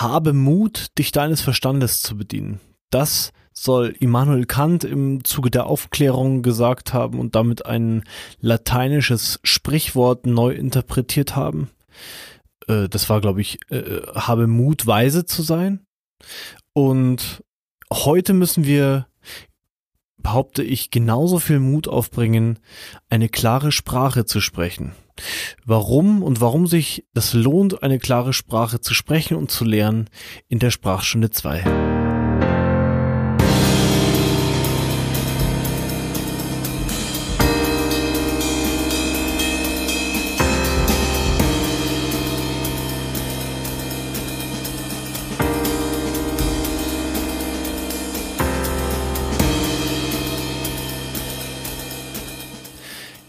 habe Mut, dich deines Verstandes zu bedienen. Das soll Immanuel Kant im Zuge der Aufklärung gesagt haben und damit ein lateinisches Sprichwort neu interpretiert haben. Äh, das war, glaube ich, äh, habe Mut, weise zu sein. Und heute müssen wir, behaupte ich, genauso viel Mut aufbringen, eine klare Sprache zu sprechen. Warum und warum sich das lohnt, eine klare Sprache zu sprechen und zu lernen in der Sprachstunde 2.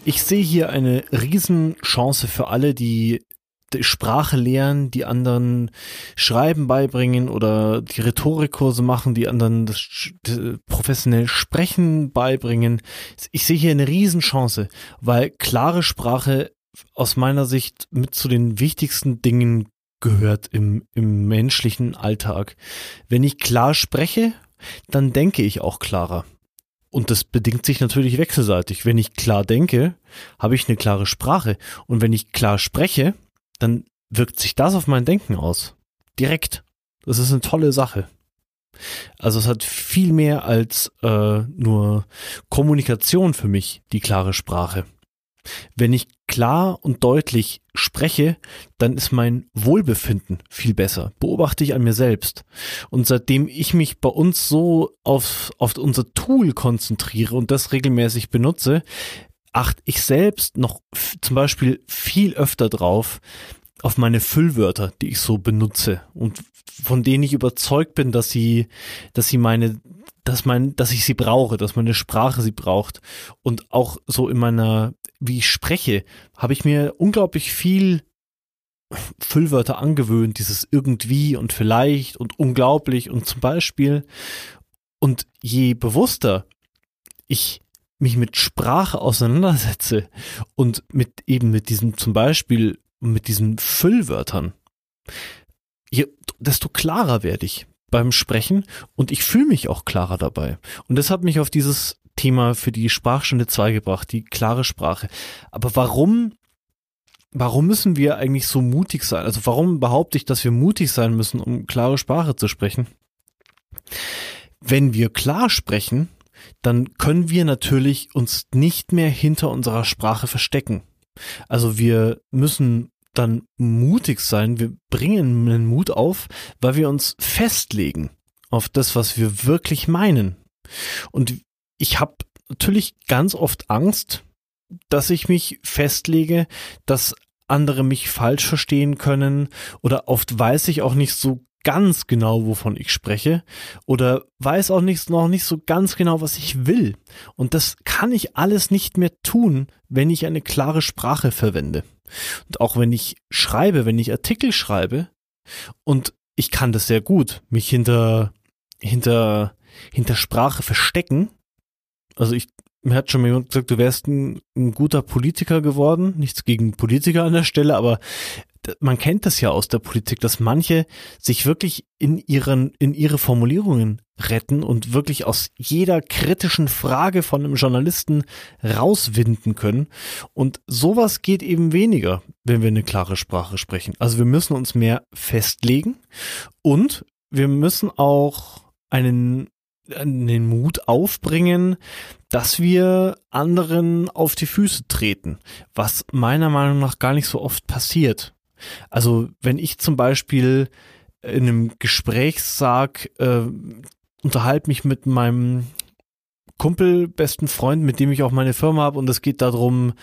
Ich sehe hier eine Riesenchance für alle, die Sprache lernen, die anderen Schreiben beibringen oder die Rhetorikkurse machen, die anderen das, das professionell Sprechen beibringen. Ich sehe hier eine Riesenchance, weil klare Sprache aus meiner Sicht mit zu den wichtigsten Dingen gehört im, im menschlichen Alltag. Wenn ich klar spreche, dann denke ich auch klarer. Und das bedingt sich natürlich wechselseitig. Wenn ich klar denke, habe ich eine klare Sprache. Und wenn ich klar spreche, dann wirkt sich das auf mein Denken aus. Direkt. Das ist eine tolle Sache. Also es hat viel mehr als äh, nur Kommunikation für mich, die klare Sprache. Wenn ich klar und deutlich spreche, dann ist mein Wohlbefinden viel besser. Beobachte ich an mir selbst. Und seitdem ich mich bei uns so auf, auf unser Tool konzentriere und das regelmäßig benutze, achte ich selbst noch zum Beispiel viel öfter drauf, auf meine Füllwörter, die ich so benutze und von denen ich überzeugt bin, dass sie, dass sie meine dass mein, dass ich sie brauche, dass meine Sprache sie braucht. Und auch so in meiner, wie ich spreche, habe ich mir unglaublich viel Füllwörter angewöhnt, dieses irgendwie und vielleicht und unglaublich und zum Beispiel. Und je bewusster ich mich mit Sprache auseinandersetze und mit eben mit diesem zum Beispiel mit diesen Füllwörtern, je, desto klarer werde ich beim Sprechen und ich fühle mich auch klarer dabei. Und das hat mich auf dieses Thema für die Sprachstunde 2 gebracht, die klare Sprache. Aber warum, warum müssen wir eigentlich so mutig sein? Also warum behaupte ich, dass wir mutig sein müssen, um klare Sprache zu sprechen? Wenn wir klar sprechen, dann können wir natürlich uns nicht mehr hinter unserer Sprache verstecken. Also wir müssen dann mutig sein. Wir bringen einen Mut auf, weil wir uns festlegen auf das, was wir wirklich meinen. Und ich habe natürlich ganz oft Angst, dass ich mich festlege, dass andere mich falsch verstehen können oder oft weiß ich auch nicht so ganz genau, wovon ich spreche oder weiß auch nicht, noch nicht so ganz genau, was ich will. Und das kann ich alles nicht mehr tun, wenn ich eine klare Sprache verwende. Und auch wenn ich schreibe, wenn ich Artikel schreibe und ich kann das sehr gut, mich hinter, hinter, hinter Sprache verstecken. Also ich, mir hat schon mal jemand gesagt, du wärst ein, ein guter Politiker geworden. Nichts gegen Politiker an der Stelle, aber man kennt das ja aus der Politik, dass manche sich wirklich in ihren, in ihre Formulierungen retten und wirklich aus jeder kritischen Frage von einem Journalisten rauswinden können. Und sowas geht eben weniger, wenn wir eine klare Sprache sprechen. Also wir müssen uns mehr festlegen und wir müssen auch einen den Mut aufbringen, dass wir anderen auf die Füße treten, was meiner Meinung nach gar nicht so oft passiert. Also wenn ich zum Beispiel in einem Gespräch sag, äh, unterhalte mich mit meinem Kumpel, besten Freund, mit dem ich auch meine Firma habe und es geht darum,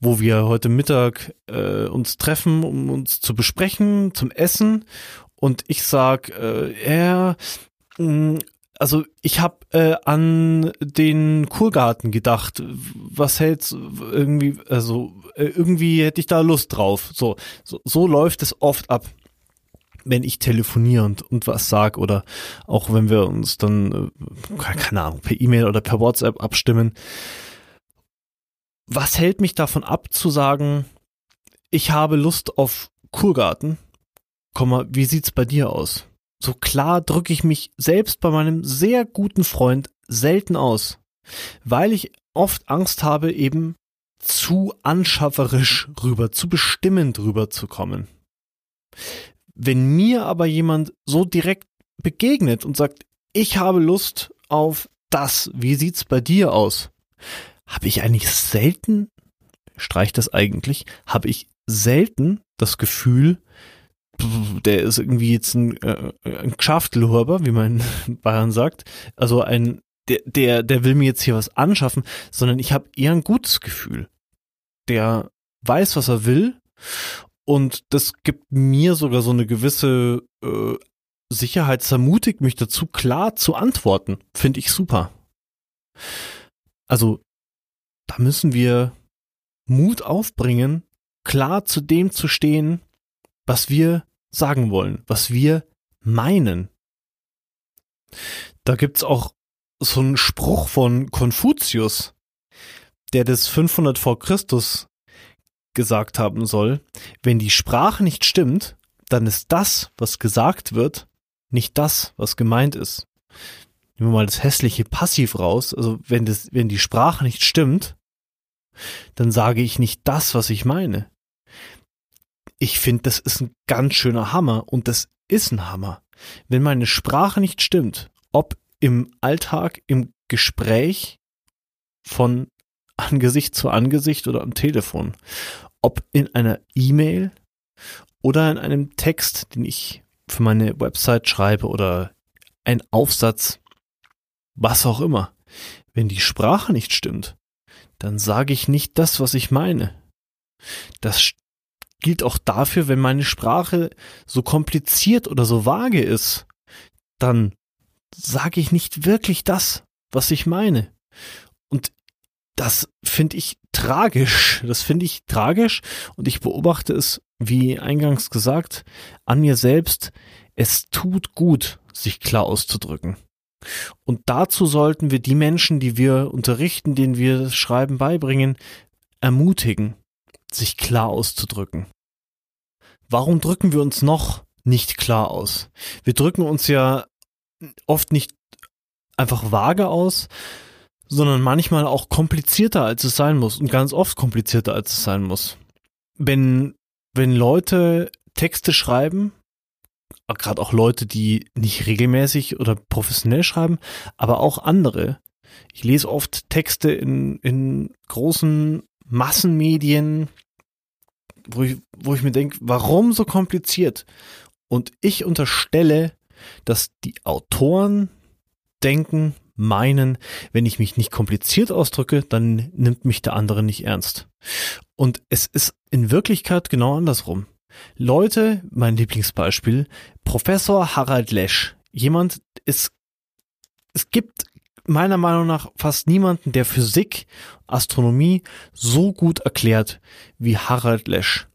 wo wir heute Mittag äh, uns treffen, um uns zu besprechen, zum Essen und ich sag, äh, er, mh, also ich habe äh, an den Kurgarten gedacht. Was hältst irgendwie, also äh, irgendwie hätte ich da Lust drauf. So, so, so läuft es oft ab, wenn ich telefoniere und, und was sag oder auch wenn wir uns dann, äh, keine Ahnung, per E-Mail oder per WhatsApp abstimmen. Was hält mich davon ab zu sagen, ich habe Lust auf Kurgarten? Komm mal, wie sieht's bei dir aus? So klar drücke ich mich selbst bei meinem sehr guten Freund selten aus, weil ich oft Angst habe, eben zu anschafferisch rüber, zu bestimmend rüber zu kommen. Wenn mir aber jemand so direkt begegnet und sagt, ich habe Lust auf das, wie sieht's bei dir aus? Habe ich eigentlich selten, streicht das eigentlich, habe ich selten das Gefühl, der ist irgendwie jetzt ein, äh, ein Geschäftelhuber, wie man in Bayern sagt. Also ein, der, der, der will mir jetzt hier was anschaffen, sondern ich habe eher ein gutes Gefühl. Der weiß, was er will und das gibt mir sogar so eine gewisse äh, Sicherheit, es ermutigt mich dazu, klar zu antworten. Finde ich super. Also, da müssen wir Mut aufbringen, klar zu dem zu stehen, was wir sagen wollen, was wir meinen. Da gibt's auch so einen Spruch von Konfuzius, der das 500 vor Christus gesagt haben soll, wenn die Sprache nicht stimmt, dann ist das, was gesagt wird, nicht das, was gemeint ist. Nehmen wir mal das hässliche Passiv raus. Also wenn das, wenn die Sprache nicht stimmt, dann sage ich nicht das, was ich meine ich finde, das ist ein ganz schöner Hammer und das ist ein Hammer. Wenn meine Sprache nicht stimmt, ob im Alltag, im Gespräch von Angesicht zu Angesicht oder am Telefon, ob in einer E-Mail oder in einem Text, den ich für meine Website schreibe oder ein Aufsatz, was auch immer. Wenn die Sprache nicht stimmt, dann sage ich nicht das, was ich meine. Das gilt auch dafür, wenn meine Sprache so kompliziert oder so vage ist, dann sage ich nicht wirklich das, was ich meine. Und das finde ich tragisch. Das finde ich tragisch und ich beobachte es, wie eingangs gesagt, an mir selbst. Es tut gut, sich klar auszudrücken. Und dazu sollten wir die Menschen, die wir unterrichten, denen wir das Schreiben beibringen, ermutigen, sich klar auszudrücken. Warum drücken wir uns noch nicht klar aus? Wir drücken uns ja oft nicht einfach vage aus, sondern manchmal auch komplizierter, als es sein muss und ganz oft komplizierter, als es sein muss. Wenn, wenn Leute Texte schreiben, gerade auch Leute, die nicht regelmäßig oder professionell schreiben, aber auch andere. Ich lese oft Texte in, in großen Massenmedien, wo ich, wo ich mir denke, warum so kompliziert? Und ich unterstelle, dass die Autoren denken, meinen, wenn ich mich nicht kompliziert ausdrücke, dann nimmt mich der andere nicht ernst. Und es ist in Wirklichkeit genau andersrum. Leute, mein Lieblingsbeispiel, Professor Harald Lesch. Jemand ist, es gibt meiner Meinung nach fast niemanden, der Physik, Astronomie so gut erklärt wie Harald Lesch.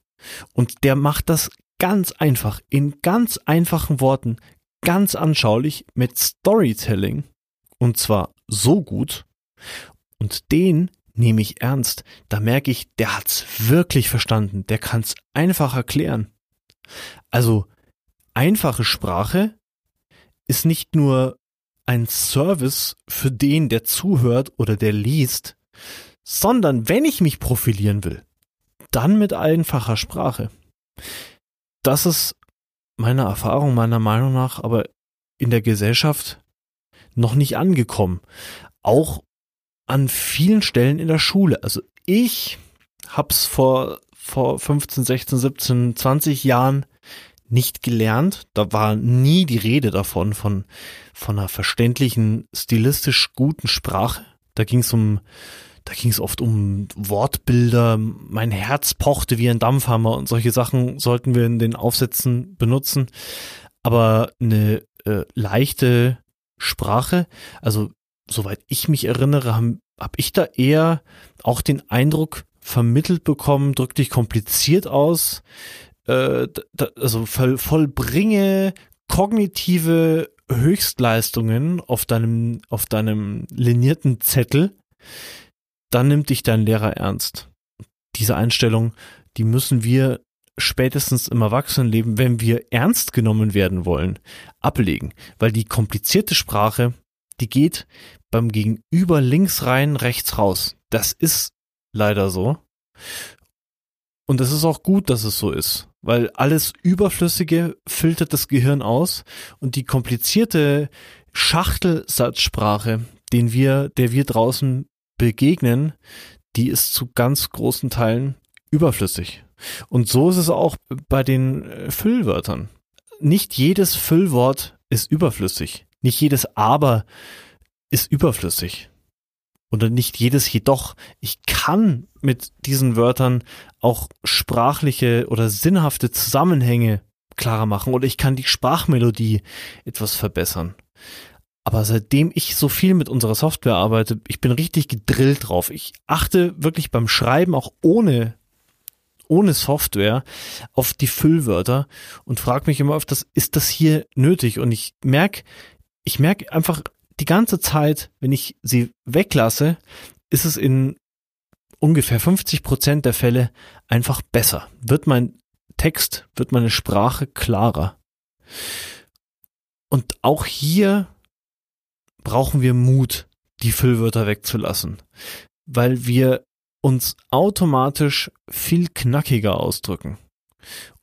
Und der macht das ganz einfach, in ganz einfachen Worten, ganz anschaulich mit Storytelling. Und zwar so gut. Und den nehme ich ernst. Da merke ich, der hat's wirklich verstanden. Der kann's einfach erklären. Also, einfache Sprache ist nicht nur ein Service für den, der zuhört oder der liest, sondern wenn ich mich profilieren will, dann mit einfacher Sprache. Das ist meiner Erfahrung, meiner Meinung nach, aber in der Gesellschaft noch nicht angekommen. Auch an vielen Stellen in der Schule. Also ich hab's vor, vor 15, 16, 17, 20 Jahren nicht gelernt. Da war nie die Rede davon, von, von einer verständlichen, stilistisch guten Sprache. Da ging es um, da ging es oft um Wortbilder. Mein Herz pochte wie ein Dampfhammer und solche Sachen sollten wir in den Aufsätzen benutzen. Aber eine äh, leichte Sprache, also soweit ich mich erinnere, habe hab ich da eher auch den Eindruck vermittelt bekommen, drück dich kompliziert aus, äh, da, also voll, vollbringe kognitive Höchstleistungen auf deinem, auf deinem linierten Zettel, dann nimmt dich dein Lehrer ernst. Diese Einstellung, die müssen wir spätestens im Erwachsenenleben, wenn wir ernst genommen werden wollen, ablegen. Weil die komplizierte Sprache, die geht beim Gegenüber links rein, rechts raus. Das ist leider so. Und es ist auch gut, dass es so ist, weil alles Überflüssige filtert das Gehirn aus und die komplizierte Schachtelsatzsprache, den wir, der wir draußen begegnen, die ist zu ganz großen Teilen überflüssig. Und so ist es auch bei den äh, Füllwörtern. Nicht jedes Füllwort ist überflüssig. Nicht jedes Aber ist überflüssig. Oder nicht jedes jedoch. Ich kann mit diesen Wörtern auch sprachliche oder sinnhafte Zusammenhänge klarer machen oder ich kann die Sprachmelodie etwas verbessern. Aber seitdem ich so viel mit unserer Software arbeite, ich bin richtig gedrillt drauf. Ich achte wirklich beim Schreiben auch ohne ohne Software auf die Füllwörter und frage mich immer öfters, ist das hier nötig? Und ich merke, ich merke einfach die ganze Zeit, wenn ich sie weglasse, ist es in ungefähr 50 Prozent der Fälle einfach besser. Wird mein Text, wird meine Sprache klarer. Und auch hier brauchen wir Mut, die Füllwörter wegzulassen, weil wir uns automatisch viel knackiger ausdrücken.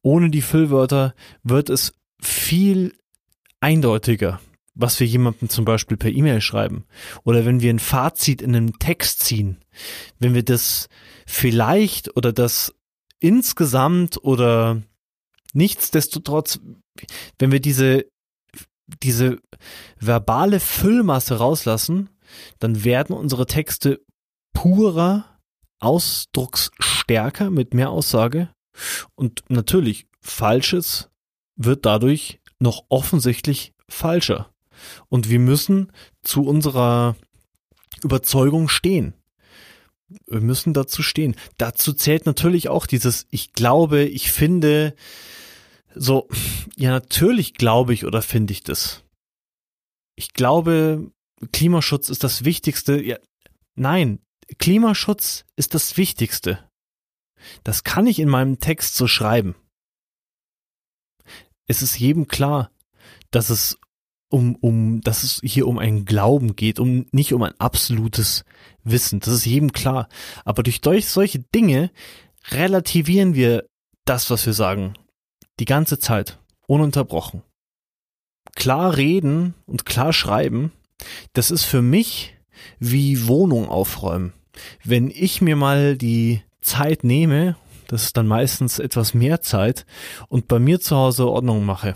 Ohne die Füllwörter wird es viel eindeutiger, was wir jemandem zum Beispiel per E-Mail schreiben. Oder wenn wir ein Fazit in einem Text ziehen. Wenn wir das vielleicht oder das insgesamt oder nichtsdestotrotz, wenn wir diese, diese verbale Füllmasse rauslassen, dann werden unsere Texte purer, ausdrucksstärker mit mehr Aussage und natürlich Falsches wird dadurch noch offensichtlich falscher. Und wir müssen zu unserer Überzeugung stehen. Wir müssen dazu stehen. Dazu zählt natürlich auch dieses Ich glaube, ich finde, so, ja, natürlich glaube ich oder finde ich das. Ich glaube, Klimaschutz ist das Wichtigste. Ja, nein, Klimaschutz ist das Wichtigste. Das kann ich in meinem Text so schreiben. Es ist jedem klar, dass es um, um, dass es hier um einen Glauben geht, um nicht um ein absolutes Wissen. Das ist jedem klar. Aber durch, durch solche Dinge relativieren wir das, was wir sagen. Die ganze Zeit. Ununterbrochen. Klar reden und klar schreiben, das ist für mich wie Wohnung aufräumen. Wenn ich mir mal die Zeit nehme, das ist dann meistens etwas mehr Zeit, und bei mir zu Hause Ordnung mache,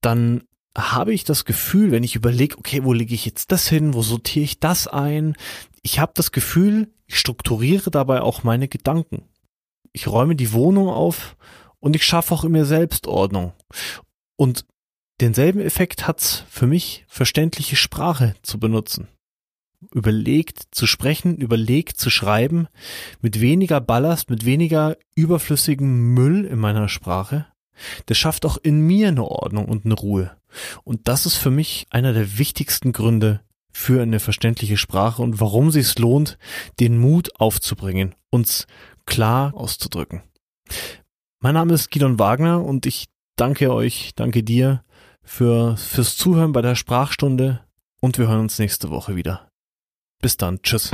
dann habe ich das Gefühl, wenn ich überlege, okay, wo lege ich jetzt das hin, wo sortiere ich das ein, ich habe das Gefühl, ich strukturiere dabei auch meine Gedanken. Ich räume die Wohnung auf und ich schaffe auch in mir selbst Ordnung. Und denselben Effekt hat's für mich, verständliche Sprache zu benutzen. Überlegt zu sprechen, überlegt zu schreiben, mit weniger Ballast, mit weniger überflüssigem Müll in meiner Sprache. Das schafft auch in mir eine Ordnung und eine Ruhe. Und das ist für mich einer der wichtigsten Gründe für eine verständliche Sprache und warum sich es lohnt, den Mut aufzubringen, uns klar auszudrücken. Mein Name ist Gidon Wagner und ich danke euch, danke dir für, fürs Zuhören bei der Sprachstunde und wir hören uns nächste Woche wieder. Bis dann, tschüss.